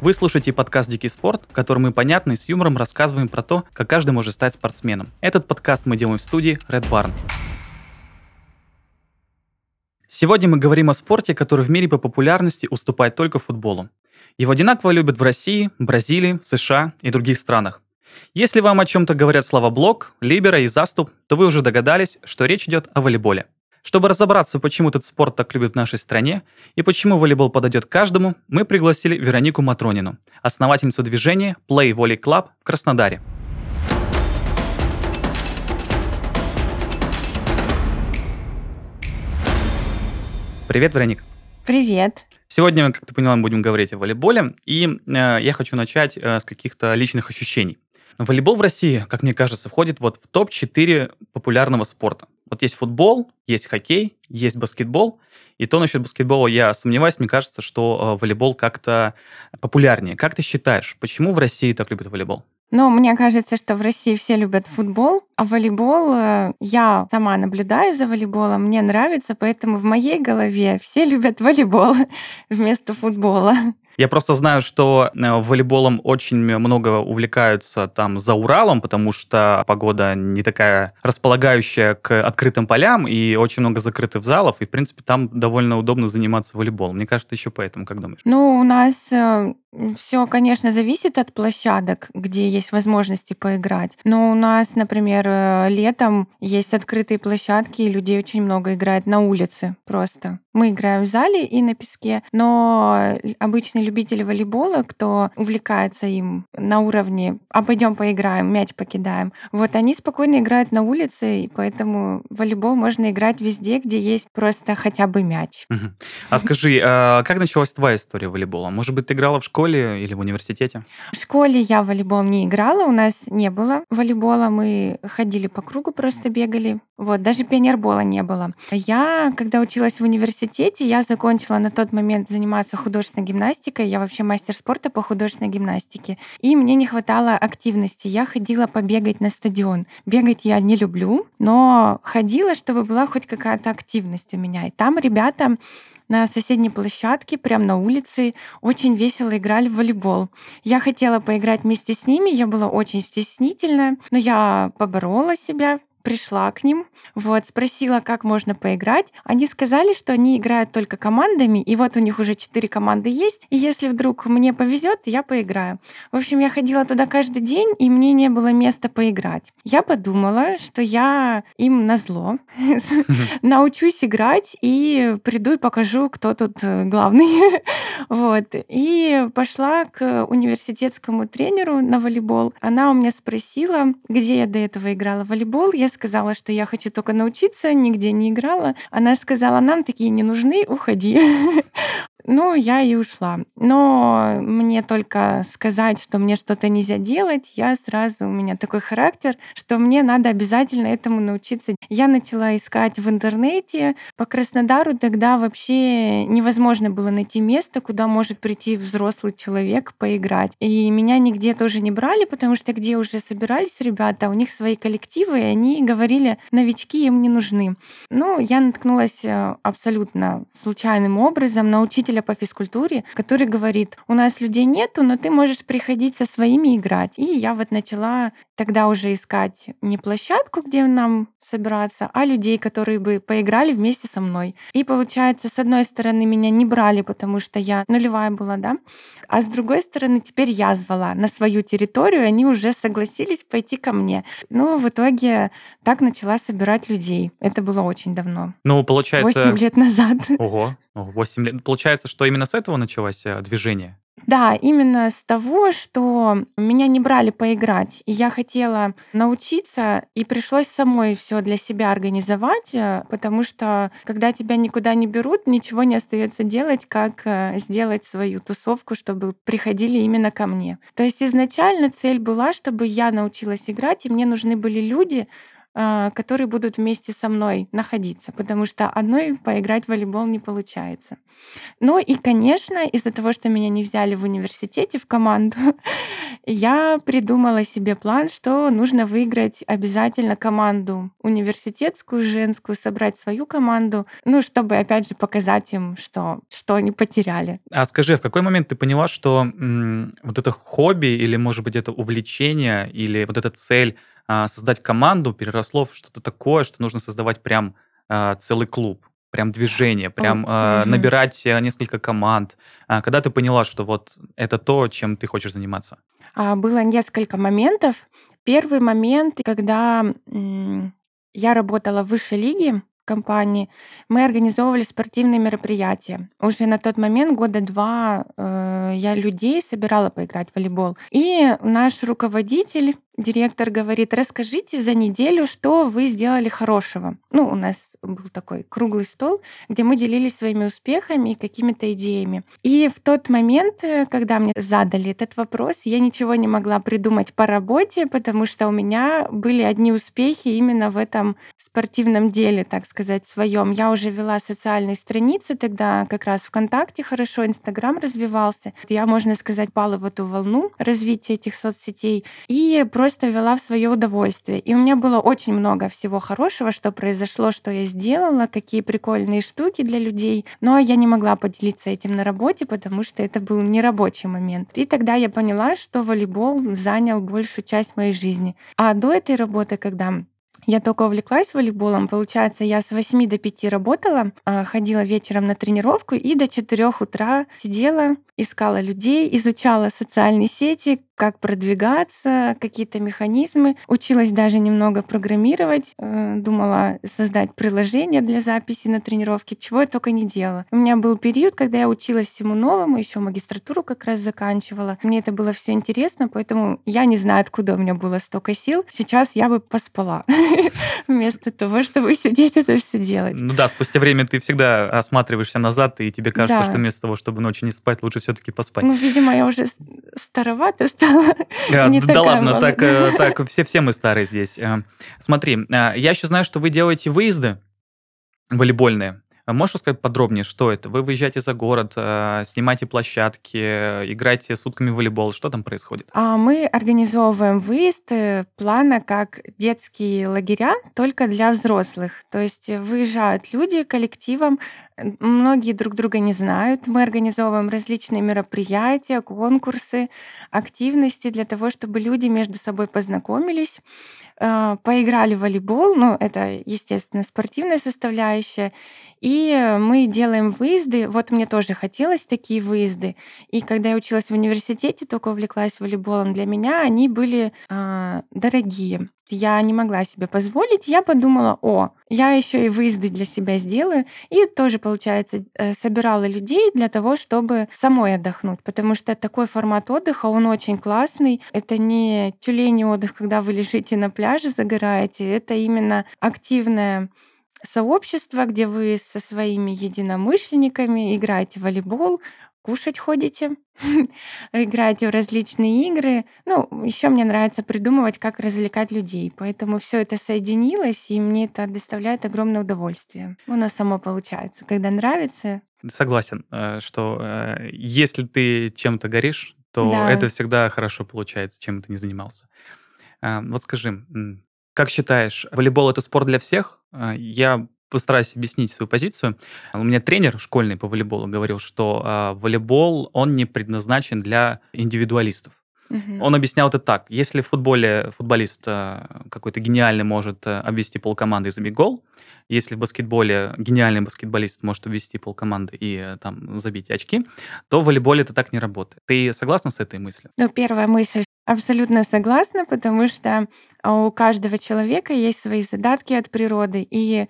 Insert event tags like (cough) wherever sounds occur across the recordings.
Вы слушаете подкаст «Дикий спорт», в котором мы понятно и с юмором рассказываем про то, как каждый может стать спортсменом. Этот подкаст мы делаем в студии Red Barn. Сегодня мы говорим о спорте, который в мире по популярности уступает только футболу. Его одинаково любят в России, Бразилии, США и других странах. Если вам о чем-то говорят слова «блок», «либера» и «заступ», то вы уже догадались, что речь идет о волейболе – чтобы разобраться, почему этот спорт так любят в нашей стране и почему волейбол подойдет каждому, мы пригласили Веронику Матронину, основательницу движения Play Volley Club в Краснодаре. Привет, Вероника. Привет. Сегодня, как ты поняла, мы будем говорить о волейболе, и э, я хочу начать э, с каких-то личных ощущений. Волейбол в России, как мне кажется, входит вот в топ-4 популярного спорта. Вот есть футбол, есть хоккей, есть баскетбол. И то насчет баскетбола я сомневаюсь, мне кажется, что э, волейбол как-то популярнее. Как ты считаешь, почему в России так любят волейбол? Ну, мне кажется, что в России все любят футбол, а волейбол э, я сама наблюдаю за волейболом, мне нравится, поэтому в моей голове все любят волейбол (laughs) вместо футбола. Я просто знаю, что э, волейболом очень много увлекаются там за Уралом, потому что погода не такая располагающая к открытым полям, и очень много закрытых залов, и, в принципе, там довольно удобно заниматься волейболом. Мне кажется, еще поэтому, как думаешь? Ну, у нас э, все, конечно, зависит от площадок, где есть возможности поиграть. Но у нас, например, э, летом есть открытые площадки, и людей очень много играет на улице просто. Мы играем в зале и на песке, но обычные любители волейбола, кто увлекается им на уровне «а пойдем поиграем, мяч покидаем», вот они спокойно играют на улице, и поэтому волейбол можно играть везде, где есть просто хотя бы мяч. А скажи, а как началась твоя история волейбола? Может быть, ты играла в школе или в университете? В школе я в волейбол не играла, у нас не было волейбола, мы ходили по кругу, просто бегали. Вот, даже пионербола не было. Я, когда училась в университете, я закончила на тот момент заниматься художественной гимнастикой. Я вообще мастер спорта по художественной гимнастике. И мне не хватало активности. Я ходила побегать на стадион. Бегать я не люблю, но ходила, чтобы была хоть какая-то активность у меня. И там ребята на соседней площадке, прямо на улице, очень весело играли в волейбол. Я хотела поиграть вместе с ними, я была очень стеснительная, но я поборола себя, пришла к ним, вот, спросила, как можно поиграть. Они сказали, что они играют только командами, и вот у них уже четыре команды есть, и если вдруг мне повезет, я поиграю. В общем, я ходила туда каждый день, и мне не было места поиграть. Я подумала, что я им на зло (laughs) научусь играть и приду и покажу, кто тут э, главный. (laughs) Вот. И пошла к университетскому тренеру на волейбол. Она у меня спросила, где я до этого играла в волейбол. Я сказала, что я хочу только научиться, нигде не играла. Она сказала, нам такие не нужны, уходи. (laughs) Ну, я и ушла. Но мне только сказать, что мне что-то нельзя делать, я сразу, у меня такой характер, что мне надо обязательно этому научиться. Я начала искать в интернете. По Краснодару тогда вообще невозможно было найти место, куда может прийти взрослый человек поиграть. И меня нигде тоже не брали, потому что где уже собирались ребята, у них свои коллективы, и они говорили, новички им не нужны. Ну, я наткнулась э, абсолютно случайным образом на учителя учителя по физкультуре, который говорит, у нас людей нету, но ты можешь приходить со своими играть. И я вот начала тогда уже искать не площадку, где нам собираться, а людей, которые бы поиграли вместе со мной. И получается, с одной стороны, меня не брали, потому что я нулевая была, да, а с другой стороны, теперь я звала на свою территорию, они уже согласились пойти ко мне. Ну, в итоге так начала собирать людей. Это было очень давно. Ну, получается... 8 лет назад. Ого, 8 лет. Получается, что именно с этого началось э, движение? Да, именно с того, что меня не брали поиграть, и я хотела научиться, и пришлось самой все для себя организовать, э, потому что когда тебя никуда не берут, ничего не остается делать, как э, сделать свою тусовку, чтобы приходили именно ко мне. То есть изначально цель была, чтобы я научилась играть, и мне нужны были люди, которые будут вместе со мной находиться, потому что одной поиграть в волейбол не получается. Ну и, конечно, из-за того, что меня не взяли в университете в команду, (laughs) я придумала себе план, что нужно выиграть обязательно команду университетскую, женскую, собрать свою команду, ну, чтобы, опять же, показать им, что, что они потеряли. А скажи, в какой момент ты поняла, что м, вот это хобби или, может быть, это увлечение или вот эта цель а, создать команду переросло в что-то такое, что нужно создавать прям а, целый клуб? прям движение, прям э, угу. набирать несколько команд. А когда ты поняла, что вот это то, чем ты хочешь заниматься? А, было несколько моментов. Первый момент, когда я работала в высшей лиге, компании, мы организовывали спортивные мероприятия. Уже на тот момент, года два, э, я людей собирала поиграть в волейбол. И наш руководитель директор говорит, расскажите за неделю, что вы сделали хорошего. Ну, у нас был такой круглый стол, где мы делились своими успехами и какими-то идеями. И в тот момент, когда мне задали этот вопрос, я ничего не могла придумать по работе, потому что у меня были одни успехи именно в этом спортивном деле, так сказать, своем. Я уже вела социальные страницы, тогда как раз ВКонтакте хорошо, Инстаграм развивался. Я, можно сказать, пала в эту волну развития этих соцсетей и просто вела в свое удовольствие. И у меня было очень много всего хорошего, что произошло, что я сделала, какие прикольные штуки для людей. Но я не могла поделиться этим на работе, потому что это был не рабочий момент. И тогда я поняла, что волейбол занял большую часть моей жизни. А до этой работы, когда я только увлеклась волейболом. Получается, я с 8 до 5 работала, а, ходила вечером на тренировку и до 4 утра сидела, искала людей, изучала социальные сети, как продвигаться, какие-то механизмы. Училась даже немного программировать, э, думала создать приложение для записи на тренировки, чего я только не делала. У меня был период, когда я училась всему новому, еще магистратуру как раз заканчивала. Мне это было все интересно, поэтому я не знаю, откуда у меня было столько сил. Сейчас я бы поспала (laughs) вместо того, чтобы сидеть это все делать. Ну да, спустя время ты всегда осматриваешься назад, и тебе кажется, что вместо того, чтобы ночью не спать, лучше все-таки поспать. Ну, видимо, я уже старовата стала да, ладно, так, э, так все, все мы старые здесь. Э, смотри, э, я еще знаю, что вы делаете выезды волейбольные. Можешь рассказать подробнее, что это? Вы выезжаете за город, снимаете площадки, играете сутками в волейбол. Что там происходит? А мы организовываем выезд плана как детские лагеря, только для взрослых. То есть выезжают люди коллективом, Многие друг друга не знают. Мы организовываем различные мероприятия, конкурсы, активности для того, чтобы люди между собой познакомились, э, поиграли в волейбол. Ну, это, естественно, спортивная составляющая. И мы делаем выезды. Вот мне тоже хотелось такие выезды. И когда я училась в университете, только увлеклась волейболом, для меня они были э, дорогие я не могла себе позволить, я подумала, о, я еще и выезды для себя сделаю. И тоже, получается, э, собирала людей для того, чтобы самой отдохнуть, потому что такой формат отдыха, он очень классный. Это не тюлень отдых, когда вы лежите на пляже, загораете, это именно активное сообщество, где вы со своими единомышленниками играете в волейбол, кушать ходите, (laughs) играете в различные игры. Ну, еще мне нравится придумывать, как развлекать людей. Поэтому все это соединилось, и мне это доставляет огромное удовольствие. Оно само получается. Когда нравится. Согласен, э, что э, если ты чем-то горишь, то да. это всегда хорошо получается, чем ты не занимался. Э, вот скажи, как считаешь, волейбол это спорт для всех? Я постараюсь объяснить свою позицию. У меня тренер школьный по волейболу говорил, что э, волейбол, он не предназначен для индивидуалистов. Угу. Он объяснял это так. Если в футболе футболист э, какой-то гениальный может э, обвести полкоманды и забить гол, если в баскетболе гениальный баскетболист может обвести полкоманды и там забить очки, то в волейболе это так не работает. Ты согласна с этой мыслью? Ну, первая мысль Абсолютно согласна, потому что у каждого человека есть свои задатки от природы, и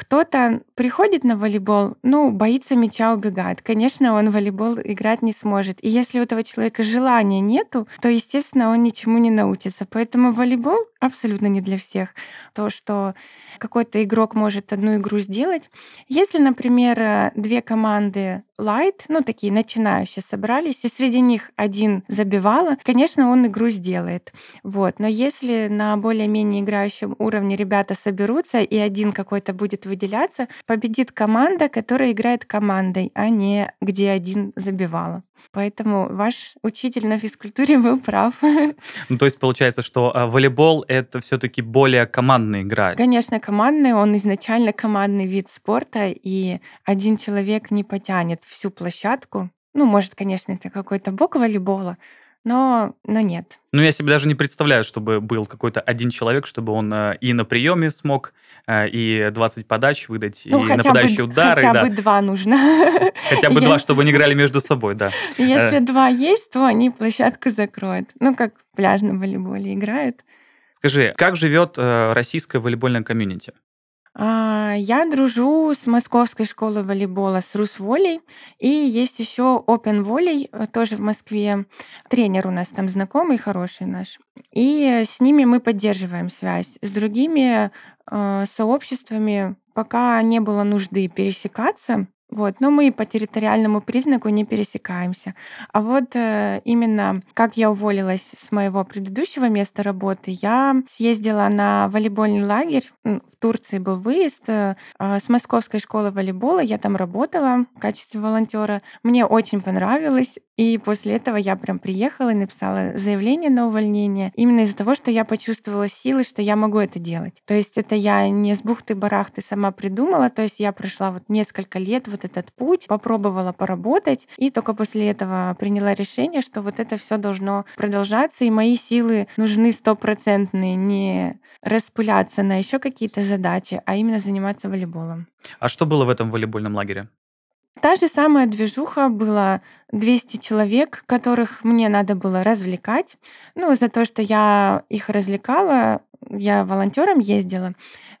кто-то приходит на волейбол, ну, боится мяча, убегает. Конечно, он в волейбол играть не сможет. И если у этого человека желания нету, то, естественно, он ничему не научится. Поэтому волейбол абсолютно не для всех. То, что какой-то игрок может одну игру сделать. Если, например, э, две команды light, ну такие начинающие собрались, и среди них один забивала, конечно, он игру сделает. Вот. Но если на более-менее играющем уровне ребята соберутся, и один какой-то будет выделяться, победит команда, которая играет командой, а не где один забивала. Поэтому ваш учитель на физкультуре был прав. (laughs) Ну, то есть получается, что а, волейбол это все-таки более командная игра. Конечно, командный, он изначально командный вид спорта, и один человек не потянет всю площадку. Ну, может, конечно, это какой-то бок волейбола, но, но нет. Ну, я себе даже не представляю, чтобы был какой-то один человек, чтобы он э, и на приеме смог, э, и 20 подач выдать, ну, и нападающие бы, удары. Хотя да. бы два нужно. (laughs) Хотя бы два, чтобы они играли между собой, да. Если э. два есть, то они площадку закроют. Ну, как в пляжном волейболе играют. Скажи, как живет российская волейбольная комьюнити? А, я дружу с Московской школой волейбола, с Русволей. И есть еще Open Волей, э, тоже в Москве. Тренер у нас там знакомый, хороший наш. И с ними мы поддерживаем связь. С другими э, сообществами пока не было нужды пересекаться. Вот, но мы по территориальному признаку не пересекаемся. А вот э, именно как я уволилась с моего предыдущего места работы, я съездила на волейбольный лагерь. В Турции был выезд э, а, с Московской школы волейбола. Я там работала в качестве волонтера. Мне очень понравилось. И после этого я прям приехала и написала заявление на увольнение именно из-за того, что я почувствовала силы, что я могу это делать. То есть это я не с бухты-барахты сама придумала, то есть я прошла вот несколько лет вот этот путь, попробовала поработать, и только после этого приняла решение, что вот это все должно продолжаться, и мои силы нужны стопроцентные, не распыляться на еще какие-то задачи, а именно заниматься волейболом. А что было в этом волейбольном лагере? Та же самая движуха была 200 человек, которых мне надо было развлекать. Ну, за то, что я их развлекала, я волонтером ездила,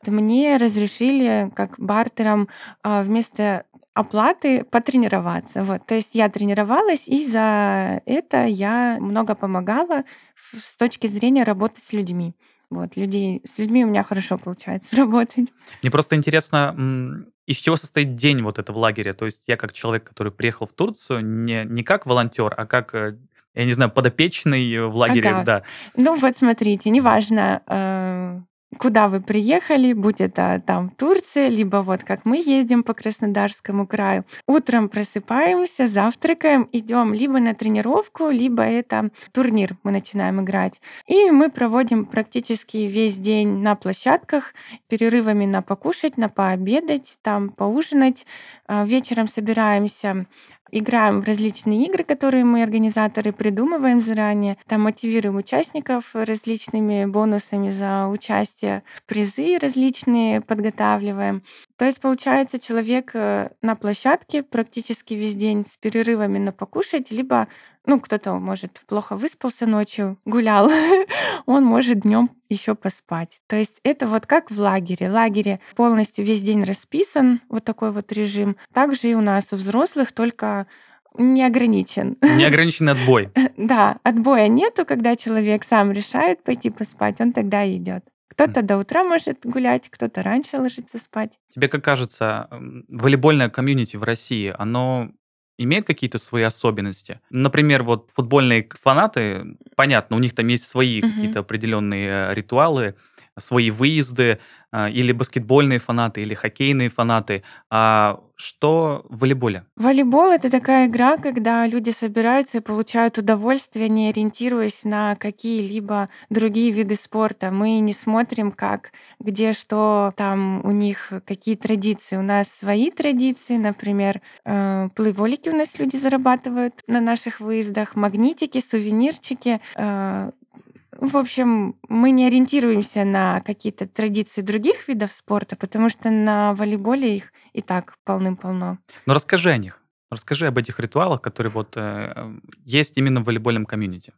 мне разрешили как бартером а, вместо оплаты потренироваться. Вот. То есть я тренировалась, и за это я много помогала с точки зрения работы с людьми. Вот, людей, с людьми у меня хорошо получается (laughs) работать. Мне просто интересно, из чего состоит день вот этого лагеря? То есть я как человек, который приехал в Турцию, не, не как волонтер, а как э, я не знаю, подопечный в лагере, ага. да. Ну вот смотрите, неважно, э, куда вы приехали, будь это там Турция, либо вот как мы ездим по Краснодарскому краю. Утром просыпаемся, завтракаем, идем либо на тренировку, либо это турнир мы начинаем играть. И мы проводим практически весь день на площадках, перерывами на покушать, на пообедать, там поужинать. А, вечером собираемся играем в различные игры, которые мы, организаторы, придумываем заранее. Там мотивируем участников различными бонусами за участие, призы различные подготавливаем. То есть, получается, человек э, на площадке практически весь день с перерывами на покушать, либо ну, кто-то, может, плохо выспался ночью, гулял, (laughs) он может днем еще поспать. То есть это вот как в лагере. В лагере полностью весь день расписан, вот такой вот режим. Также и у нас у взрослых, только не ограничен. (laughs) Неограниченный отбой. Да, отбоя нету, когда человек сам решает пойти поспать, он тогда идет. Кто-то до утра может гулять, кто-то раньше ложится спать. Тебе как кажется, волейбольное комьюнити в России, оно имеет какие-то свои особенности? Например, вот футбольные фанаты, понятно, у них там есть свои угу. какие-то определенные э, ритуалы, свои выезды, а, или баскетбольные фанаты, или хоккейные фанаты. А что в волейболе? Волейбол — это такая игра, когда люди собираются и получают удовольствие, не ориентируясь на какие-либо другие виды спорта. Мы не смотрим, как, где, что там у них, какие традиции. У нас свои традиции, например, э, плыволики у нас люди зарабатывают на наших выездах, магнитики, сувенирчики, э, в общем, мы не ориентируемся на какие-то традиции других видов спорта, потому что на волейболе их и так полным-полно. Но расскажи о них. Расскажи об этих ритуалах, которые вот э, есть именно в волейбольном комьюнити.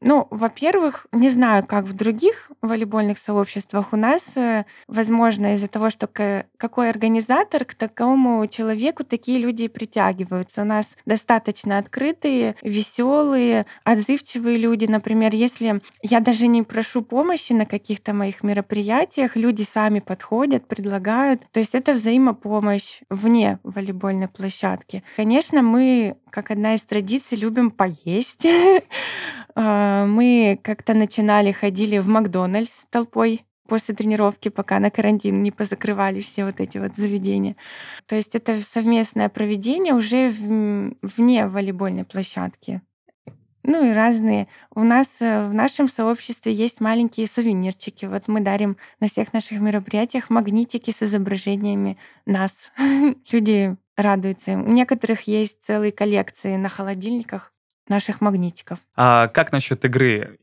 Ну, во-первых, не знаю, как в других волейбольных сообществах. У нас, э, возможно, из-за того, что какой организатор, к такому человеку такие люди притягиваются. У нас достаточно открытые, веселые, отзывчивые люди. Например, если я даже не прошу помощи на каких-то моих мероприятиях, люди сами подходят, предлагают. То есть это взаимопомощь вне волейбольной площадки. Конечно, мы, как одна из традиций, любим поесть. (laughs) А, мы как-то начинали, ходили в Макдональдс толпой после тренировки, пока на карантин не позакрывали все вот эти вот заведения. То есть это совместное проведение уже вне волейбольной площадки. Ну и разные. У нас э, в нашем сообществе есть маленькие сувенирчики. Вот мы дарим на всех наших мероприятиях магнитики с изображениями нас. (laughs) Люди радуются. У некоторых есть целые коллекции на холодильниках наших магнитиков. А как насчет игры?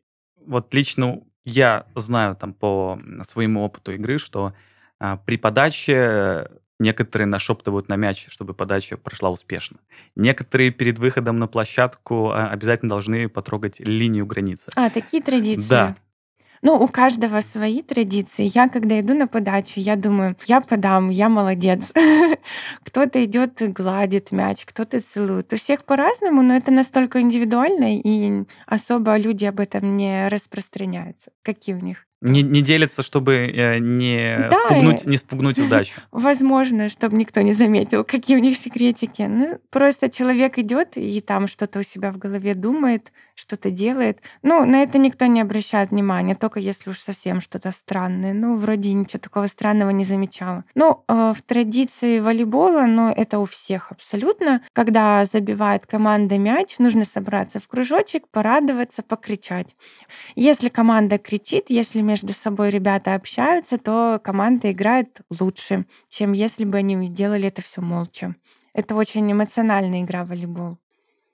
Вот лично я знаю там по своему опыту игры, что а, при подаче некоторые нашептывают на мяч, чтобы подача прошла успешно. Некоторые перед выходом на площадку а, обязательно должны потрогать линию границы. А, такие традиции. Да. Ну, у каждого свои традиции. Я, когда иду на подачу, я думаю, я подам, я молодец. (laughs) Кто-то идет и гладит мяч, кто-то целует. У всех по-разному, но это настолько индивидуально, и особо люди об этом не распространяются. Какие у них не, не делится, чтобы э, не, да, спугнуть, не спугнуть удачу. (laughs) Возможно, чтобы никто не заметил, какие у них секретики. Ну, просто человек идет и там что-то у себя в голове думает, что-то делает. Ну, на это никто не обращает внимания, только если уж совсем что-то странное. Ну, вроде ничего такого странного не замечала. Ну, э, в традиции волейбола, но ну, это у всех абсолютно, когда забивает команда мяч, нужно собраться в кружочек, порадоваться, покричать. Если команда кричит, если между собой ребята общаются, то команда играет лучше, чем если бы они делали это все молча. Это очень эмоциональная игра в волейбол.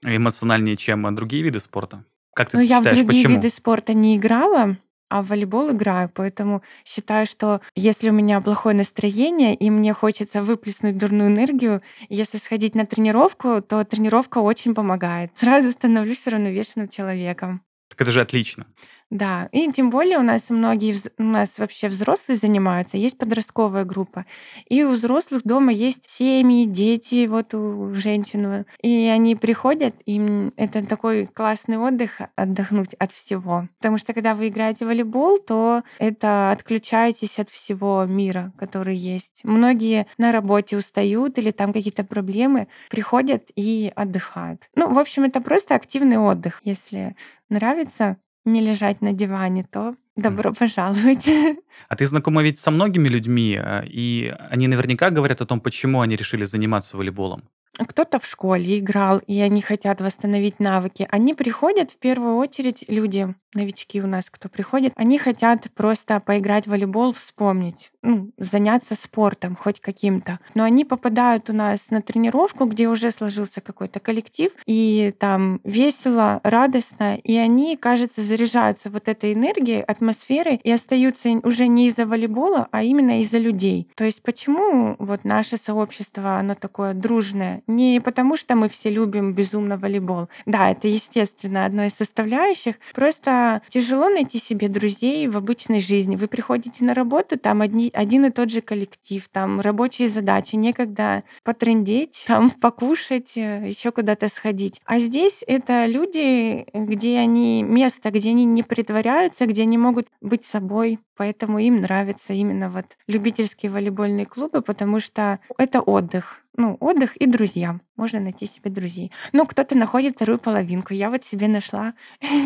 Эмоциональнее, чем другие виды спорта? Как ты ну, считаешь, я в другие почему? виды спорта не играла, а в волейбол играю, поэтому считаю, что если у меня плохое настроение и мне хочется выплеснуть дурную энергию, если сходить на тренировку, то тренировка очень помогает. (laughs) Сразу становлюсь равновешенным человеком. Так это же отлично. Да, и тем более у нас многие, у нас вообще взрослые занимаются, есть подростковая группа. И у взрослых дома есть семьи, дети, вот у женщин. И они приходят, им это такой классный отдых, отдохнуть от всего. Потому что когда вы играете в волейбол, то это отключаетесь от всего мира, который есть. Многие на работе устают или там какие-то проблемы, приходят и отдыхают. Ну, в общем, это просто активный отдых. Если нравится, не лежать на диване, то добро пожаловать. (laughs) А ты знакома ведь со многими людьми, э, и они наверняка говорят о том, почему они решили заниматься волейболом. Кто-то в школе играл, и они хотят восстановить навыки. Они приходят в первую очередь, люди, новички у нас, кто приходит, они хотят просто поиграть в волейбол, вспомнить, ну, заняться спортом хоть каким-то. Но они попадают у нас на тренировку, где уже сложился какой-то коллектив, и там весело, радостно, и они, кажется, заряжаются вот этой энергией, атмосферой и остаются уже не из-за волейбола, а именно из-за людей. То есть почему вот наше сообщество, оно такое дружное? Не потому, что мы все любим безумно волейбол. Да, это, естественно, одно из составляющих. Просто тяжело найти себе друзей в обычной жизни. Вы приходите на работу, там одни, один и тот же коллектив, там рабочие задачи, некогда потрендеть, там (laughs) покушать, э, еще куда-то сходить. А здесь это люди, где они место, где они не притворяются, где они могут быть собой, поэтому им нравятся именно вот любительские волейбольные клубы, потому что это отдых ну, отдых и друзья. Можно найти себе друзей. Ну, кто-то находит вторую половинку. Я вот себе нашла.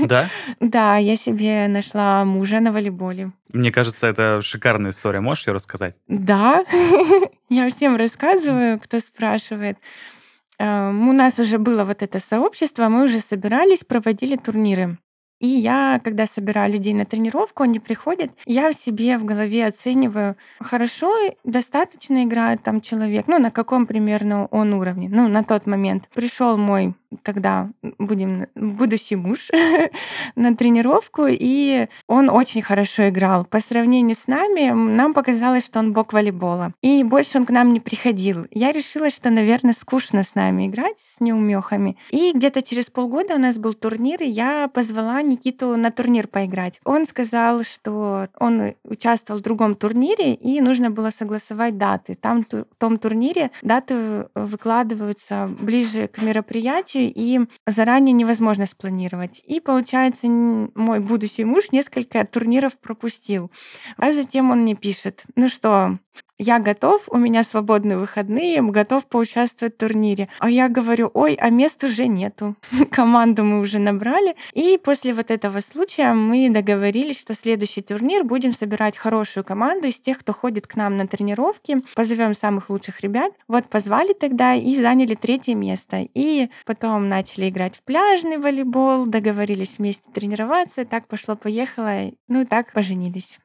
Да? (laughs) Да, я себе нашла мужа на волейболе. Мне кажется, это шикарная история. Можешь ее рассказать? Да. (laughs) Я всем рассказываю, кто спрашивает. Эм, у нас уже было вот это сообщество, мы уже собирались, проводили турниры. И я, когда собираю людей на тренировку, они приходят, я в себе в голове оцениваю, хорошо, достаточно играет там человек, ну, на каком примерно он уровне. Ну, на тот момент пришел мой тогда будем будущий муж (laughs) на тренировку, и он очень хорошо играл. По сравнению с нами, нам показалось, что он бог волейбола. И больше он к нам не приходил. Я решила, что, наверное, скучно с нами играть, с неумехами. И где-то через полгода у нас был турнир, и я позвала Никиту на турнир поиграть. Он сказал, что он участвовал в другом турнире, и нужно было согласовать даты. Там в том турнире даты выкладываются ближе к мероприятию, и заранее невозможно спланировать. И получается, мой будущий муж несколько турниров пропустил. А затем он мне пишет, ну что, я готов, у меня свободные выходные, готов поучаствовать в турнире. А я говорю, ой, а мест уже нету. (laughs) Команду мы уже набрали. И после вот этого случая мы договорились, что следующий турнир будем собирать хорошую команду из тех, кто ходит к нам на тренировки. Позовем самых лучших ребят. Вот позвали тогда и заняли третье место. И потом начали играть в пляжный волейбол, договорились вместе тренироваться. Так пошло-поехало. Ну и так поженились.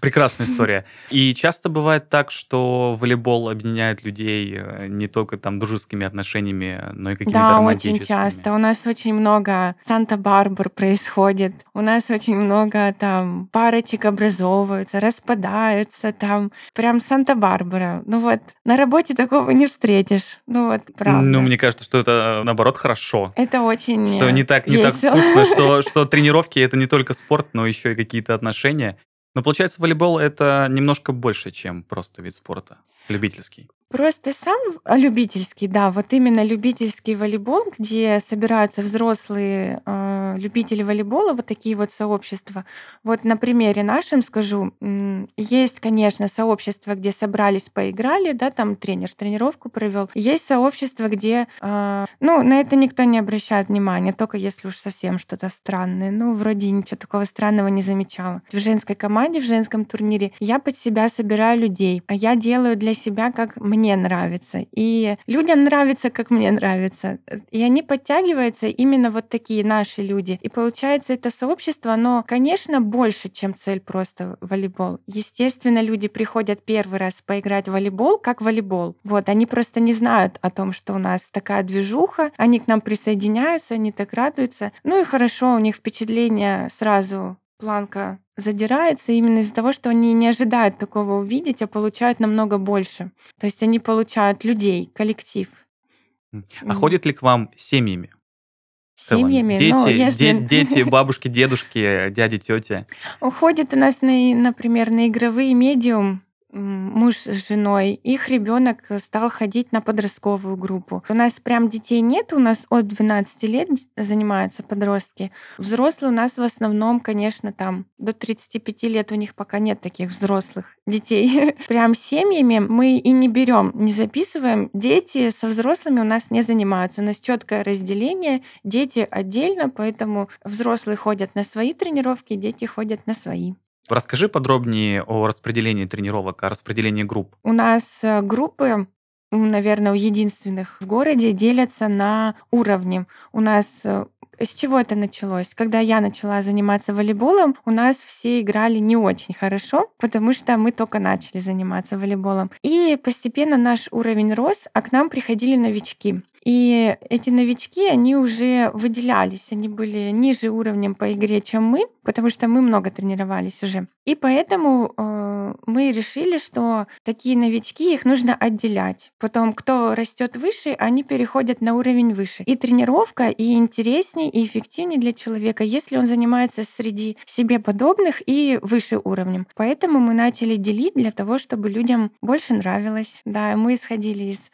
Прекрасная история. И часто бывает так, что волейбол объединяет людей э, не только там дружескими отношениями, но и какими-то Да, очень часто. У нас очень много Санта-Барбар происходит. У нас очень много там парочек образовываются, распадаются там. Прям Санта-Барбара. Ну вот, на работе такого не встретишь. Ну вот, правда. Ну, мне кажется, что это, наоборот, хорошо. Это очень Что не так, не так вкусно, что, (laughs) что тренировки — это не только спорт, но еще и какие-то отношения. Но получается, волейбол это немножко больше, чем просто вид спорта, любительский. Просто сам любительский, да, вот именно любительский волейбол, где собираются взрослые э, любители волейбола, вот такие вот сообщества. Вот на примере нашем скажу, есть, конечно, сообщества, где собрались, поиграли, да, там тренер тренировку провел. Есть сообщества, где, э, ну, на это никто не обращает внимания, только если уж совсем что-то странное. Ну, вроде ничего такого странного не замечала. В женской команде, в женском турнире я под себя собираю людей, а я делаю для себя как мне нравится. И людям нравится, как мне нравится. И они подтягиваются именно вот такие наши люди. И получается, это сообщество, оно, конечно, больше, чем цель просто волейбол. Естественно, люди приходят первый раз поиграть в волейбол, как волейбол. Вот, они просто не знают о том, что у нас такая движуха, они к нам присоединяются, они так радуются. Ну и хорошо, у них впечатление сразу планка задирается именно из-за того, что они не ожидают такого увидеть, а получают намного больше. То есть они получают людей, коллектив. А ходят ли к вам семьями? Семьями? Дети, ну, если... де- (laughs) дети, бабушки, дедушки, дяди, тети. Уходят у нас, на, например, на игровые медиум муж с женой, их ребенок стал ходить на подростковую группу. У нас прям детей нет, у нас от 12 лет занимаются подростки. Взрослые у нас в основном, конечно, там до 35 лет у них пока нет таких взрослых детей. (laughs) Прям семьями мы и не берем, не записываем. Дети со взрослыми у нас не занимаются. У нас четкое разделение, дети отдельно, поэтому взрослые ходят на свои тренировки, дети ходят на свои. Расскажи подробнее о распределении тренировок, о распределении групп. У нас э, группы наверное, у единственных в городе делятся на уровни. У нас э, с чего это началось? Когда я начала заниматься волейболом, у нас все играли не очень хорошо, потому что мы только начали заниматься волейболом. И постепенно наш уровень рос, а к нам приходили новички. И эти новички, они уже выделялись, они были ниже уровнем по игре, чем мы, потому что мы много тренировались уже. И поэтому э, мы решили, что такие новички, их нужно отделять. Потом, кто растет выше, они переходят на уровень выше. И тренировка и интереснее, и эффективнее для человека, если он занимается среди себе подобных и выше уровнем. Поэтому мы начали делить для того, чтобы людям больше нравилось. Да, мы исходили из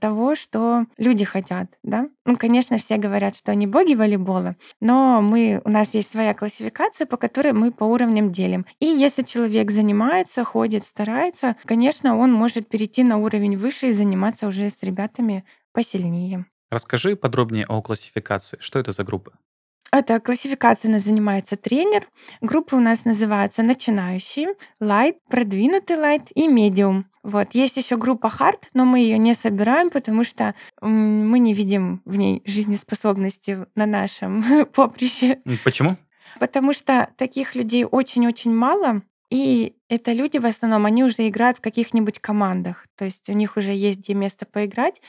того, что люди хотят, да. Ну, конечно, все говорят, что они боги волейбола, но мы, у нас есть своя классификация, по которой мы по уровням делим. И если человек занимается, ходит, старается, конечно, он может перейти на уровень выше и заниматься уже с ребятами посильнее. Расскажи подробнее о классификации. Что это за группа? Это классификация у нас занимается тренер. Группы у нас называются начинающие, light, продвинутый light и medium. Вот. Есть еще группа hard, но мы ее не собираем, потому что мы не видим в ней жизнеспособности на нашем (laughs) поприще. Почему? Потому что таких людей очень-очень мало, и это люди в основном, они уже играют в каких-нибудь командах, то есть у них уже есть где место поиграть,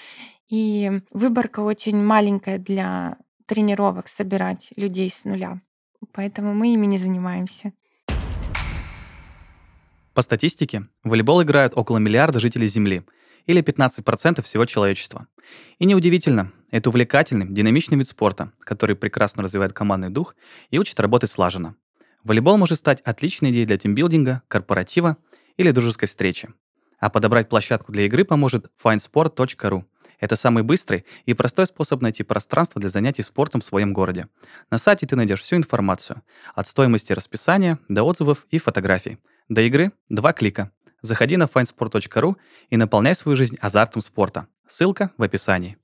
и выборка очень маленькая для тренировок собирать людей с нуля. Поэтому мы ими не занимаемся. По статистике, в волейбол играют около миллиарда жителей Земли. или 15% всего человечества. И неудивительно, это увлекательный, динамичный вид спорта, который прекрасно развивает командный дух и учит работать слаженно. Волейбол может стать отличной идеей для тимбилдинга, корпоратива или дружеской встречи. А подобрать площадку для игры поможет findsport.ru. Это самый быстрый и простой способ найти пространство для занятий спортом в своем городе. На сайте ты найдешь всю информацию, от стоимости расписания до отзывов и фотографий. До игры – два клика. Заходи на findsport.ru и наполняй свою жизнь азартом спорта. Ссылка в описании.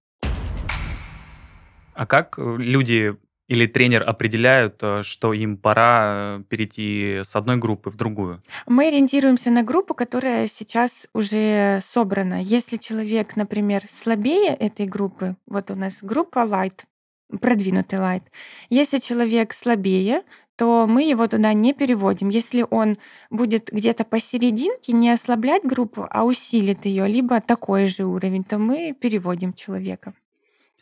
А как э, люди или тренер определяют, э, что им пора э, перейти с одной группы в другую? Мы ориентируемся на группу, которая сейчас уже собрана. Если человек, например, слабее этой группы, вот у нас группа Light, продвинутый Light. Если человек слабее, то мы его туда не переводим. Если он будет где-то посерединке, не ослаблять группу, а усилит ее, либо такой же уровень, то мы переводим человека.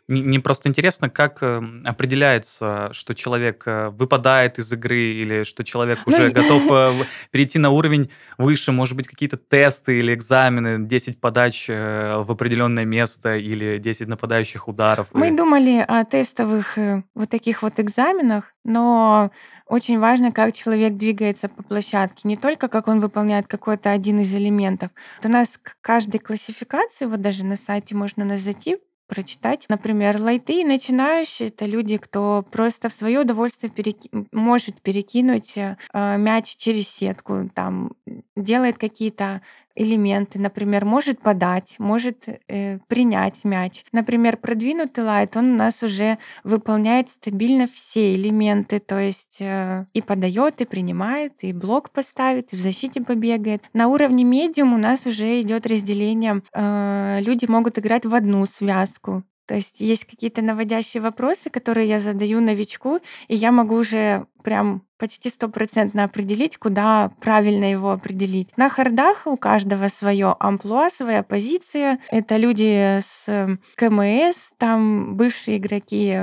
Мне просто интересно, как эм, определяется, что человек э, выпадает из игры или что человек ну, уже готов э, (laughs) перейти на уровень выше, может быть, какие-то тесты или экзамены, 10 подач э, в определенное место или 10 нападающих ударов. Мы думали о тестовых вот таких вот экзаменах, но очень важно, как человек двигается по площадке, не только как он выполняет какой-то один из элементов. Вот у нас к каждой классификации, вот даже на сайте можно нас зайти, прочитать. Например, лайты начинающие — это люди, кто просто в свое удовольствие переки... может перекинуть э, мяч через сетку, там делает какие-то элементы, например, может подать, может э, принять мяч. Например, продвинутый лайт, он у нас уже выполняет стабильно все элементы, то есть э, и подает, и принимает, и блок поставит, и в защите побегает. На уровне медиум у нас уже идет разделение. Э, люди могут играть в одну связку, то есть есть какие-то наводящие вопросы, которые я задаю новичку, и я могу уже прям почти стопроцентно определить, куда правильно его определить. На хардах у каждого свое амплуа, своя позиция. Это люди с КМС, там бывшие игроки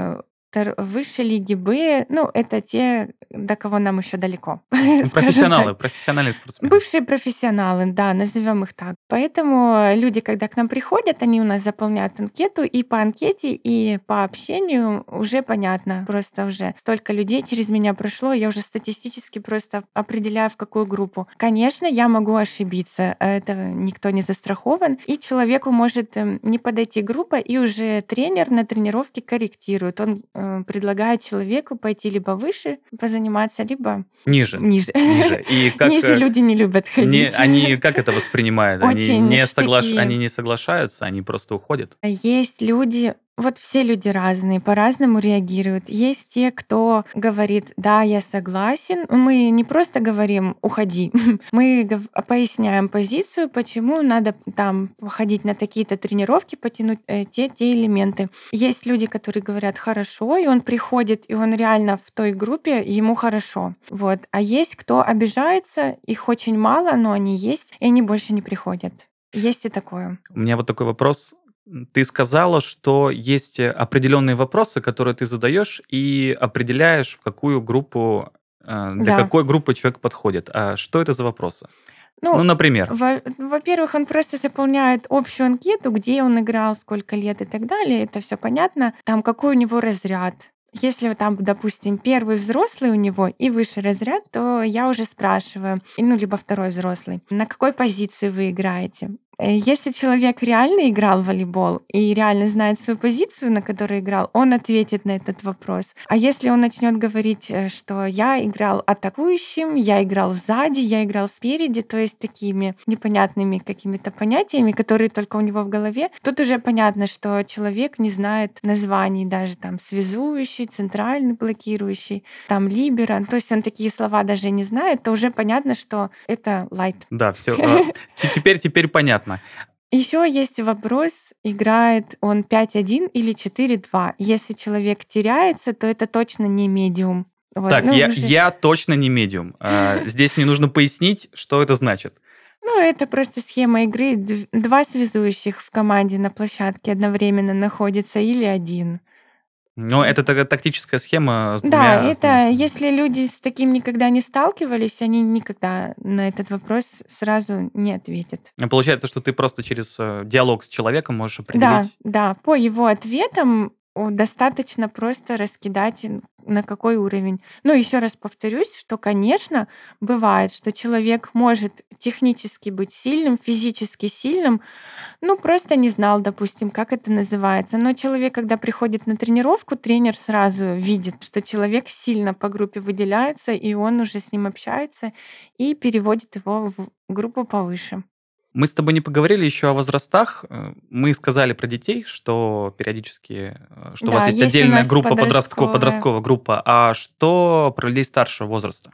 высшей лиги Б, ну, это те, до кого нам еще далеко. (laughs) Профессионалы, профессиональные спортсмены. Бывшие профессионалы, да, назовем их так. Поэтому люди, когда к нам приходят, они у нас заполняют анкету, и по анкете, и по общению уже понятно. Просто уже столько людей через меня прошло, я уже статистически просто определяю, в какую группу. Конечно, я могу ошибиться, это никто не застрахован, и человеку может эм, не подойти группа, и уже тренер на тренировке корректирует. Он э, предлагает человеку пойти либо выше позаниматься, либо ниже. Ниже. Ниже. (laughs) И как, ниже э, люди не любят ходить. Не, они как это воспринимают? Очень они не, соглаш... они не соглашаются, они просто уходят. Есть люди, вот все люди разные, по-разному реагируют. Есть те, кто говорит, да, я согласен. Мы не просто говорим, уходи. (laughs) Мы поясняем позицию, почему надо там походить на такие-то тренировки, потянуть э, те, те элементы. Есть люди, которые говорят, хорошо, и он приходит, и он реально в той группе, ему хорошо. Вот. А есть кто обижается, их очень мало, но они есть, и они больше не приходят. Есть и такое. У меня вот такой вопрос ты сказала, что есть определенные вопросы, которые ты задаешь и определяешь, в какую группу, э, для да. какой группы человек подходит. А что это за вопросы? Ну, ну например. Во-первых, он просто заполняет общую анкету, где он играл, сколько лет и так далее. Это все понятно. Там какой у него разряд. Если там, допустим, первый взрослый у него и высший разряд, то я уже спрашиваю, ну, либо второй взрослый, на какой позиции вы играете? Э, если человек реально играл в волейбол и реально знает свою позицию, на которой играл, он ответит на этот вопрос. А если он начнет говорить, э, что я играл атакующим, я играл сзади, я играл спереди, то есть такими непонятными какими-то понятиями, которые только у него в голове, тут уже понятно, что человек не знает названий даже там связующий, центральный блокирующий, там либера, то есть он такие слова даже не знает, то уже понятно, что это лайт. Да, все. А, (laughs) теперь, теперь понятно понятно. Еще есть вопрос, играет он 5-1 или 4-2. Если человек теряется, то это точно не медиум. Вот. Так, ну, я, уже... я точно не медиум. А, здесь мне нужно пояснить, что это значит. Ну, это просто схема игры. Два связующих в команде на площадке одновременно находятся или один. Но это такая тактическая схема с Да, двумя... это если люди с таким никогда не сталкивались, они никогда на этот вопрос сразу не ответят. Получается, что ты просто через э, диалог с человеком можешь Да, определить. да, по его ответам достаточно просто раскидать на какой уровень. Ну, еще раз повторюсь, что, конечно, бывает, что человек может технически быть сильным, физически сильным, ну, просто не знал, допустим, как это называется. Но человек, когда приходит на тренировку, тренер сразу видит, что человек сильно по группе выделяется, и он уже с ним общается и переводит его в группу повыше. Мы с тобой не поговорили еще о возрастах. Э, Мы сказали про детей, что периодически, э, что у вас Да, есть есть отдельная группа подростковая, подростковая. группа. А что про людей старшего возраста?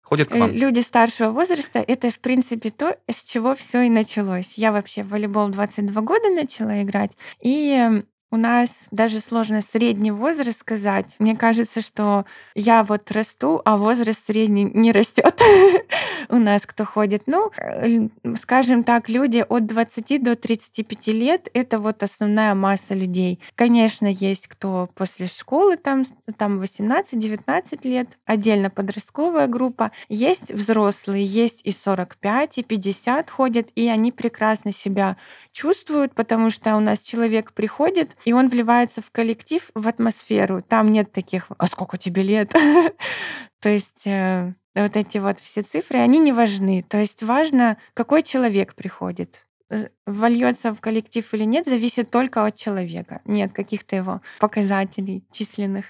Ходят к Э, вам? Люди старшего возраста — это, в принципе, то, с чего все и началось. Я вообще в волейбол 22 года начала играть, и у нас даже сложно средний возраст сказать. Мне кажется, что я вот расту, а возраст средний не растет (laughs) у нас, кто ходит. Ну, э, скажем так, люди от 20 до 35 лет — это вот основная масса людей. Конечно, есть кто после школы, там, там 18-19 лет, отдельно подростковая группа. Есть взрослые, есть и 45, и 50 ходят, и они прекрасно себя чувствуют, потому что у нас человек приходит, и он вливается в коллектив, в атмосферу. Там нет таких «А сколько тебе лет?» (laughs) То есть э, вот эти вот все цифры, они не важны. То есть важно, какой человек приходит. Э, Вольется в коллектив или нет, зависит только от человека. Нет каких-то его показателей численных.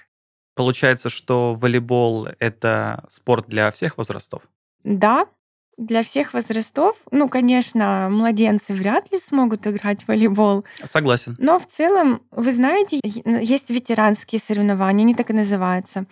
Получается, что волейбол — это спорт для всех возрастов? Да, для всех возрастов. Ну, конечно, младенцы вряд ли смогут играть в волейбол. Согласен. Но в целом, вы знаете, есть ветеранские соревнования, они так и называются.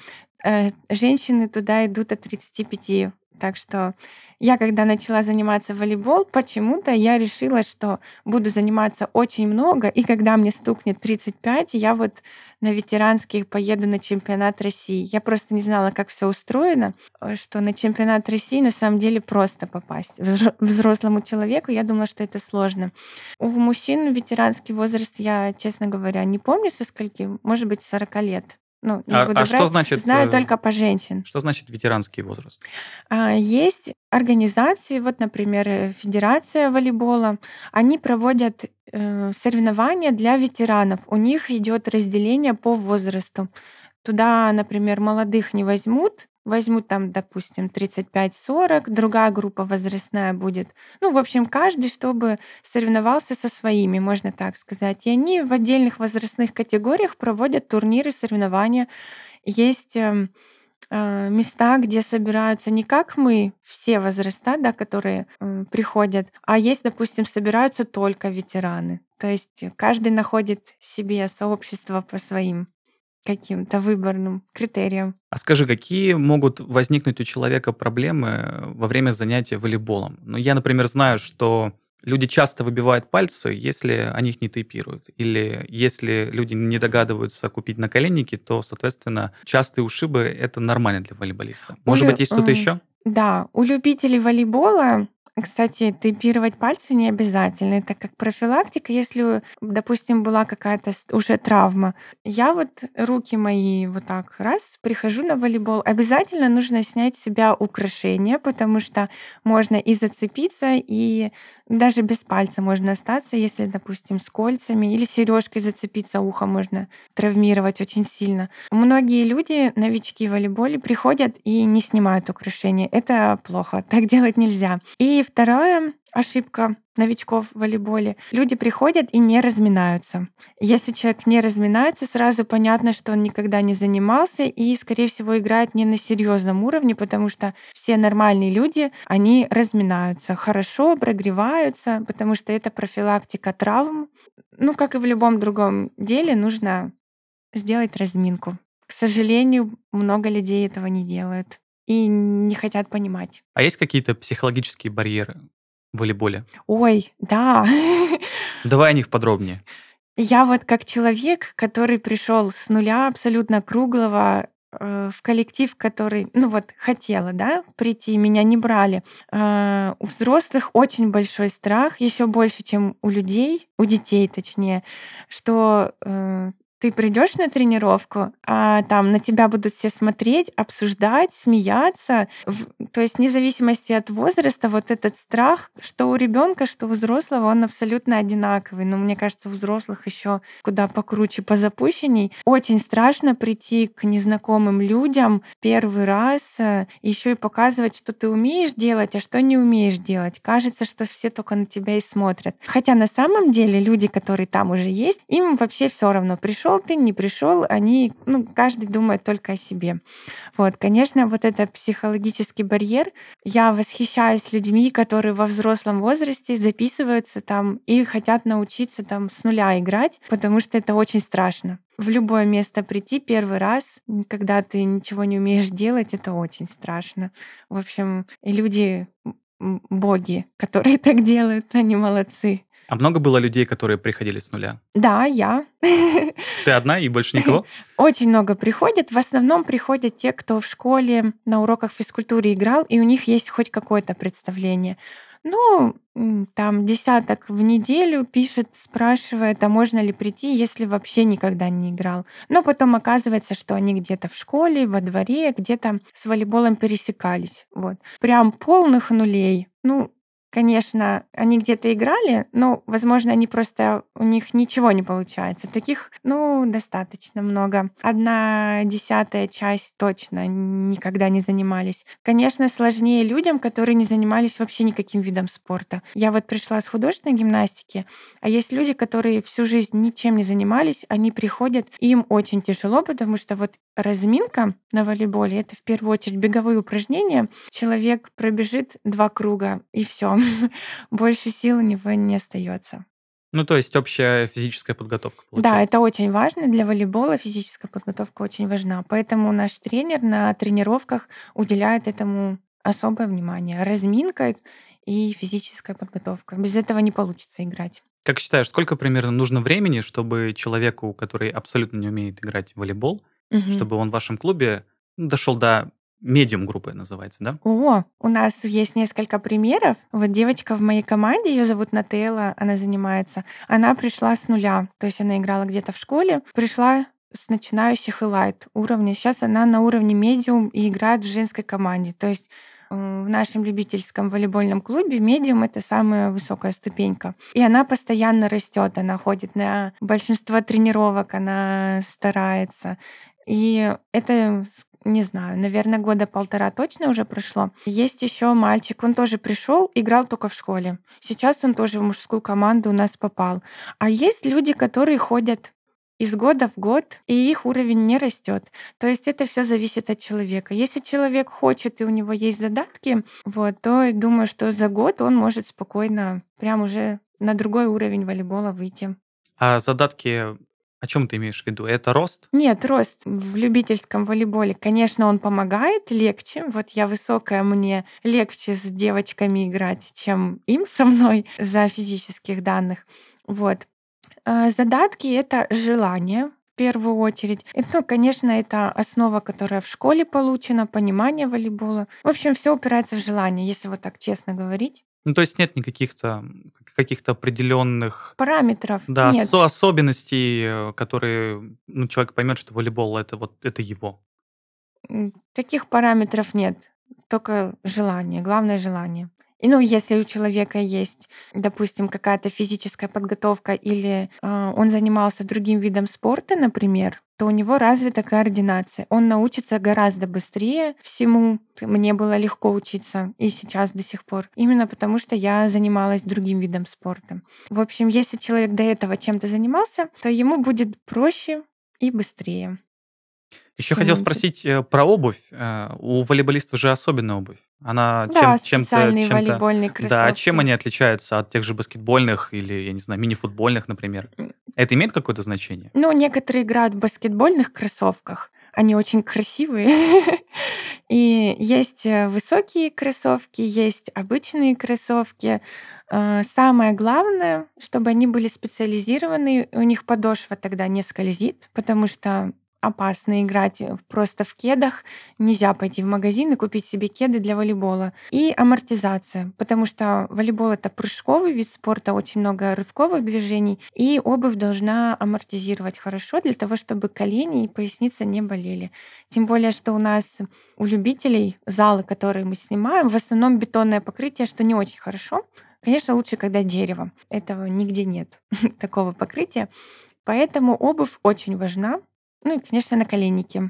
Э, Женщины туда идут от 35. Так что я, когда начала заниматься волейбол, почему-то я решила, что буду заниматься очень много, и когда мне стукнет 35, я вот на ветеранских поеду на чемпионат России. Я просто не знала, как все устроено, э, что на чемпионат России на самом деле просто попасть. Взро- Взрослому человеку я думала, что это сложно. У мужчин ветеранский возраст, я, честно говоря, не помню со скольки, может быть, 40 лет. Ну, не А, буду а врать. что значит... Знаю э, только по женщин. Что значит ветеранский возраст? А, Есть организации, вот, например, э, Федерация волейбола, они проводят э, соревнования для ветеранов. У них идет разделение по возрасту. Туда, например, молодых не возьмут, возьмут там, допустим, 35-40, другая группа возрастная будет. Ну, в общем, каждый, чтобы соревновался со своими, можно так сказать. И они в отдельных возрастных категориях проводят турниры, соревнования. Есть эм, э, места, где собираются не как мы, все возраста, да, которые э, приходят, а есть, допустим, собираются только ветераны. То есть каждый находит себе сообщество по своим каким-то выборным критериям. А скажи, какие могут возникнуть у человека проблемы во время занятия волейболом? Ну, я, например, знаю, что люди часто выбивают пальцы, если они их не тейпируют. Или если люди не догадываются купить наколенники, то, соответственно, частые ушибы — это нормально для волейболиста. Может Улю- быть, есть что-то м, еще? Да, у любителей волейбола, кстати, тейпировать пальцы не обязательно. Это как профилактика, если, допустим, была какая-то уже травма. Я вот руки мои вот так раз, прихожу на волейбол, обязательно нужно снять с себя украшения, потому что можно и зацепиться, и даже без пальца можно остаться, если, допустим, с кольцами или сережкой зацепиться, ухо можно травмировать очень сильно. Многие люди, новички в волейболе, приходят и не снимают украшения. Это плохо, (laughs) так делать нельзя. И вторая ошибка новичков в волейболе. Люди приходят и не разминаются. Если человек не разминается, сразу понятно, что он никогда не занимался и, скорее всего, играет не на серьезном уровне, потому что все нормальные люди, они разминаются хорошо, прогреваются, потому что это профилактика травм. Ну, как и в любом другом деле, нужно сделать разминку. К сожалению, много людей этого не делают и не хотят понимать. А есть какие-то психологические барьеры волейболе? Ой, да. (laughs) Давай о них подробнее. Я вот как человек, который пришел с нуля абсолютно круглого э, в коллектив, который, ну вот, хотела, да, прийти, меня не брали. Э, У взрослых очень большой страх, еще больше, чем у людей, у детей точнее, что э, ты придешь на тренировку, а там на тебя будут все смотреть, обсуждать, смеяться. То есть вне зависимости от возраста вот этот страх, что у ребенка, что у взрослого, он абсолютно одинаковый. Но мне кажется, у взрослых еще куда покруче, позапущенней. Очень страшно прийти к незнакомым людям первый раз, э, еще и показывать, что ты умеешь делать, а что не умеешь делать. Кажется, что все только на тебя и смотрят. Хотя на самом деле люди, которые там уже есть, им вообще все равно, пришел пришел ты, не пришел, они, ну, каждый думает только о себе. Вот, конечно, вот это психологический барьер. Я восхищаюсь людьми, которые во взрослом возрасте записываются там и хотят научиться там с нуля играть, потому что это очень страшно. В любое место прийти первый раз, когда ты ничего не умеешь делать, это очень страшно. В общем, люди боги, которые (laughs) так делают, они молодцы. А много было людей, которые приходили с нуля? Да, я. (laughs) Ты одна и больше никого? Очень много приходит. В основном приходят те, кто в школе на уроках физкультуры играл, и у них есть хоть какое-то представление. Ну, там десяток в неделю пишет, спрашивает, а можно ли прийти, если вообще никогда не играл. Но потом оказывается, что они где-то в школе, во дворе, где-то с волейболом пересекались. Вот. Прям полных нулей. Ну, Конечно, они где-то играли, но, возможно, они просто у них ничего не получается. Таких, ну, достаточно много. Одна десятая часть точно никогда не занимались. Конечно, сложнее людям, которые не занимались вообще никаким видом спорта. Я вот пришла с художественной гимнастики, а есть люди, которые всю жизнь ничем не занимались, они приходят, и им очень тяжело, потому что вот разминка на волейболе это в первую очередь беговые упражнения. Человек пробежит два круга и все (laughs) больше сил у него не остается. Ну, то есть общая физическая подготовка. Получается. Да, это очень важно. Для волейбола физическая подготовка очень важна. Поэтому наш тренер на тренировках уделяет этому особое внимание. Разминка и физическая подготовка. Без этого не получится играть. Как считаешь, сколько примерно нужно времени, чтобы человеку, который абсолютно не умеет играть в волейбол, угу. чтобы он в вашем клубе дошел до медиум группы называется, да? О, у нас есть несколько примеров. Вот девочка в моей команде, ее зовут Нателла, она занимается. Она пришла с нуля, то есть она играла где-то в школе, пришла с начинающих и лайт уровня. Сейчас она на уровне медиум и играет в женской команде. То есть в нашем любительском волейбольном клубе медиум это самая высокая ступенька. И она постоянно растет, она ходит на большинство тренировок, она старается. И это не знаю, наверное, года полтора точно уже прошло. Есть еще мальчик, он тоже пришел, играл только в школе. Сейчас он тоже в мужскую команду у нас попал. А есть люди, которые ходят из года в год, и их уровень не растет. То есть это все зависит от человека. Если человек хочет и у него есть задатки, вот, то думаю, что за год он может спокойно прям уже на другой уровень волейбола выйти. А задатки о чем ты имеешь в виду? Это рост? Нет, рост в любительском волейболе. Конечно, он помогает легче. Вот я высокая, мне легче с девочками играть, чем им со мной (laughs) за физических данных. Вот. А задатки — это желание, в первую очередь. И, ну, конечно, это основа, которая в школе получена, понимание волейбола. В общем, все упирается в желание, если вот так честно говорить. Ну, то есть нет никаких-то каких-то определенных параметров. Да, нет. Со особенностей, э, которые ну, человек поймет, что волейбол это вот это его. Таких параметров нет, только желание, главное желание. И ну, если у человека есть, допустим, какая-то физическая подготовка или э, он занимался другим видом спорта, например, то у него развита координация. Он научится гораздо быстрее всему. Мне было легко учиться и сейчас до сих пор. Именно потому, что я занималась другим видом спорта. В общем, если человек до этого чем-то занимался, то ему будет проще и быстрее. Еще хотел спросить э, про обувь. Э, у волейболистов же особенная обувь. Она да, чем, чем-то, чем-то... волейбольные кроссовки. Да, чем они отличаются от тех же баскетбольных или, я не знаю, мини-футбольных, например? Это имеет какое-то значение? Ну, некоторые играют в баскетбольных кроссовках. Они очень красивые. (laughs) И есть э, высокие кроссовки, есть обычные кроссовки. Самое главное, чтобы они были специализированы, у них подошва тогда не скользит, потому что опасно играть просто в кедах. Нельзя пойти в магазин и купить себе кеды для волейбола. И амортизация, потому что волейбол — это прыжковый вид спорта, очень много рывковых движений, и обувь должна амортизировать хорошо для того, чтобы колени и поясница не болели. Тем более, что у нас у любителей залы, которые мы снимаем, в основном бетонное покрытие, что не очень хорошо. Конечно, лучше, когда дерево. Этого нигде нет, (laughs) такого покрытия. Поэтому обувь очень важна. Ну и, конечно, наколенники.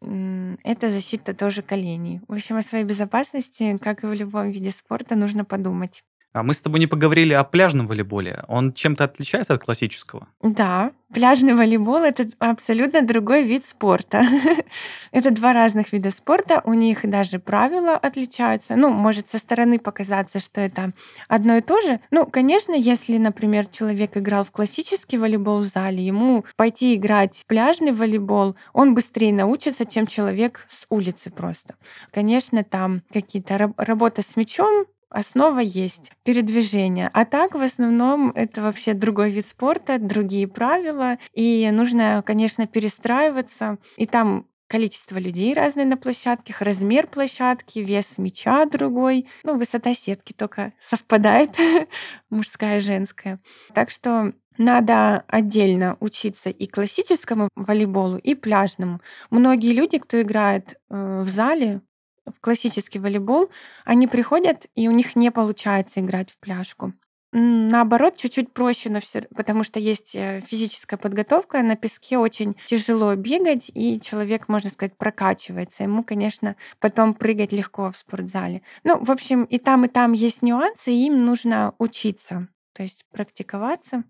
Это защита тоже коленей. В общем, о своей безопасности, как и в любом виде спорта, нужно подумать. А мы с тобой не поговорили о пляжном волейболе. Он чем-то отличается от классического? Да, пляжный волейбол — это абсолютно другой вид спорта. (laughs) это два разных вида спорта. У них даже правила отличаются. Ну, может со стороны показаться, что это одно и то же. Ну, конечно, если, например, человек играл в классический волейбол в зале, ему пойти играть в пляжный волейбол, он быстрее научится, чем человек с улицы просто. Конечно, там какие-то работа с мячом, основа есть, передвижение. А так, в основном, это вообще другой вид спорта, другие правила, и нужно, конечно, перестраиваться. И там количество людей разное на площадке, размер площадки, вес мяча другой, ну, высота сетки только совпадает, (laughs) мужская и женская. Так что надо отдельно учиться и классическому волейболу, и пляжному. Многие люди, кто играет э, в зале, в классический волейбол, они приходят, и у них не получается играть в пляжку. Наоборот, чуть-чуть проще, но все, потому что есть э, физическая подготовка. На песке очень тяжело бегать, и человек, можно сказать, прокачивается. Ему, конечно, потом прыгать легко в спортзале. Ну, в общем, и там, и там есть нюансы, и им нужно учиться, то есть практиковаться.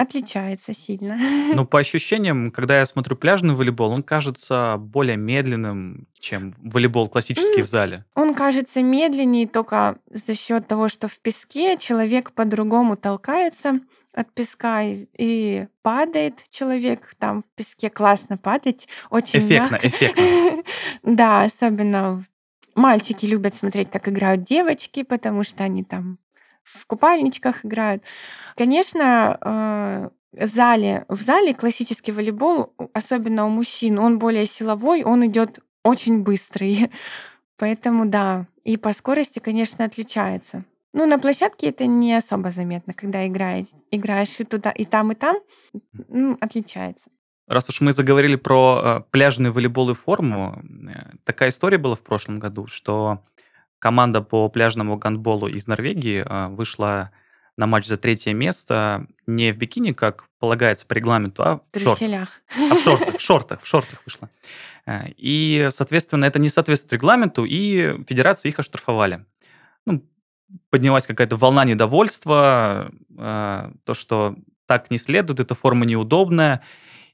Отличается сильно. (laughs) Ну, по ощущениям, когда я смотрю пляжный волейбол, он кажется более медленным, чем волейбол классический в зале. Он кажется медленнее только за счет того, что в песке человек по-другому толкается от песка и, и падает человек там в песке. Классно падать, очень эффектно, мягко. Эффектно, (laughs) Да, особенно мальчики любят смотреть, как играют девочки, потому что они там в купальничках играют. Конечно, э, зале, в зале классический волейбол, особенно у мужчин, он более силовой, он идет очень быстрый. Поэтому да, и по скорости, конечно, отличается. Ну, на площадке это не особо заметно, когда играешь, играешь и туда, и там, и там, ну, отличается. Раз уж мы заговорили про э, пляжный волейбол и форму, э, такая история была в прошлом году, что команда по пляжному гандболу из Норвегии а, вышла на матч за третье место не в бикини, как полагается по регламенту, а в шортах. А в шортах, в шортах, в шортах вышла. Э, и, соответственно, это не соответствует регламенту, и федерация их оштрафовали. Ну, поднялась какая-то волна недовольства, э, то, что так не следует, эта форма неудобная.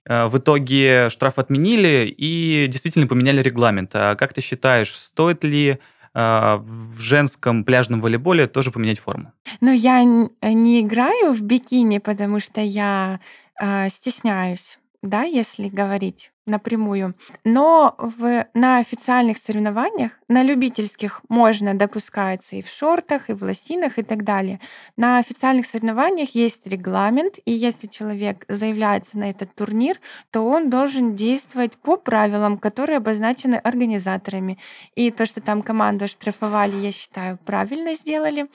Э, в итоге штраф отменили и действительно поменяли регламент. А как ты считаешь, стоит ли в женском пляжном волейболе тоже поменять форму? Ну, я не играю в бикини, потому что я э, стесняюсь да, если говорить напрямую. Но в, на официальных соревнованиях, на любительских можно допускаться и в шортах, и в лосинах и так далее. На официальных соревнованиях есть регламент, и если человек заявляется на этот турнир, то он должен действовать по правилам, которые обозначены организаторами. И то, что там команду штрафовали, я считаю, правильно сделали,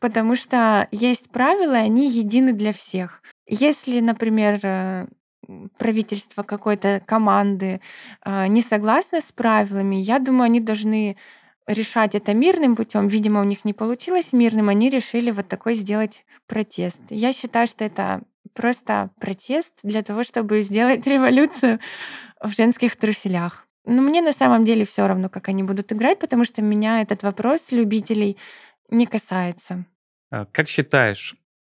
потому что есть правила, они едины для всех. Если, например, правительство какой-то команды а, не согласны с правилами, я думаю, они должны решать это мирным путем. Видимо, у них не получилось мирным, они решили вот такой сделать протест. Я считаю, что это просто протест для того, чтобы сделать (laughs) революцию в женских труселях. Но мне на самом деле все равно, как они будут играть, потому что меня этот вопрос любителей не касается. А как считаешь,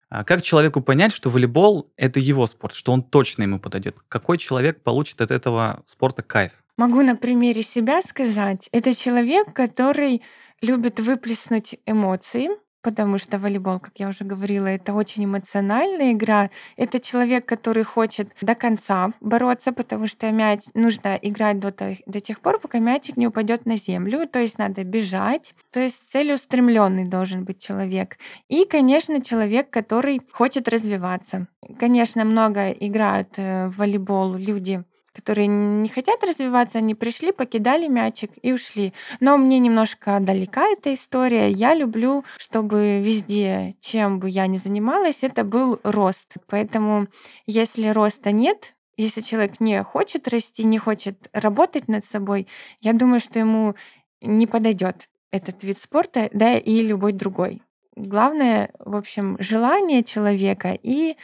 а как человеку понять, что волейбол — это его спорт, что он точно ему подойдет? Какой человек получит от этого спорта кайф? Могу на примере себя сказать. Это человек, который любит выплеснуть эмоции, потому что волейбол, как я уже говорила, это очень эмоциональная игра. Это человек, который хочет до конца бороться, потому что мяч нужно играть до, до тех пор, пока мячик не упадет на землю. То есть надо бежать. То есть целеустремленный должен быть человек. И, конечно, человек, который хочет развиваться. Конечно, много играют э, в волейбол люди которые не хотят развиваться, они пришли, покидали мячик и ушли. Но мне немножко далека эта история. Я люблю, чтобы везде, чем бы я ни занималась, это был рост. Поэтому если роста нет, если человек не хочет расти, не хочет работать над собой, я думаю, что ему не подойдет этот вид спорта, да, и любой другой. Главное, в общем, желание человека и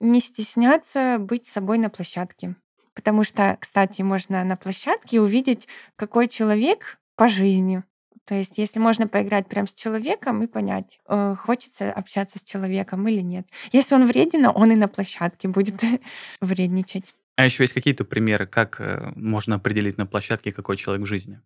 не стесняться быть собой на площадке. Потому что, кстати, можно на площадке увидеть, какой человек по жизни. То есть, если можно поиграть прямо с человеком и понять, э, хочется общаться с человеком или нет. Если он вреден, он и на площадке будет (laughs) вредничать. А еще есть какие-то примеры, как э, можно определить на площадке, какой человек в жизни?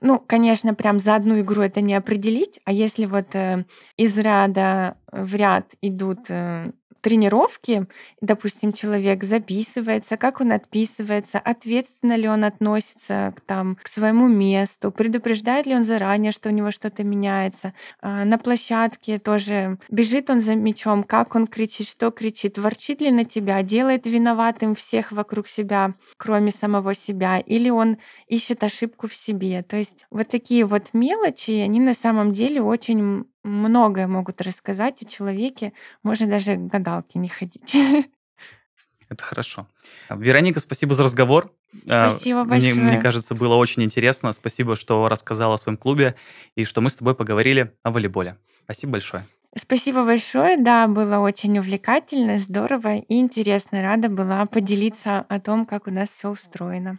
Ну, конечно, прям за одну игру это не определить, а если вот э, из ряда в ряд идут э, тренировки, допустим, человек записывается, как он отписывается, ответственно ли он относится там, к своему месту, предупреждает ли он заранее, что у него что-то меняется. А, на площадке тоже бежит он за мячом, как он кричит, что кричит, ворчит ли на тебя, делает виноватым всех вокруг себя, кроме самого себя, или он ищет ошибку в себе. То есть вот такие вот мелочи, они на самом деле очень многое могут рассказать о человеке. Можно даже к гадалке не ходить. (laughs) Это хорошо. Вероника, спасибо за разговор. А, спасибо большое. Мне, мне кажется, было очень интересно. Спасибо, что рассказала о своем клубе и что мы с тобой поговорили о волейболе. Спасибо большое. Спасибо большое. Да, было очень увлекательно, здорово и интересно. Рада была поделиться о том, как у нас все устроено.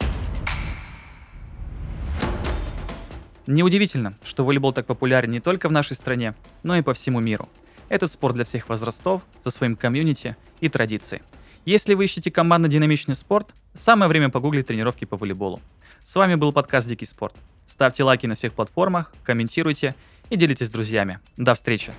Неудивительно, что волейбол так популярен не только в нашей стране, но и по всему миру. Это спорт для всех возрастов, со своим комьюнити и традицией. Если вы ищете командно-динамичный спорт, самое время погуглить тренировки по волейболу. С вами был подкаст «Дикий спорт». Ставьте лайки на всех платформах, комментируйте и делитесь с друзьями. До встречи!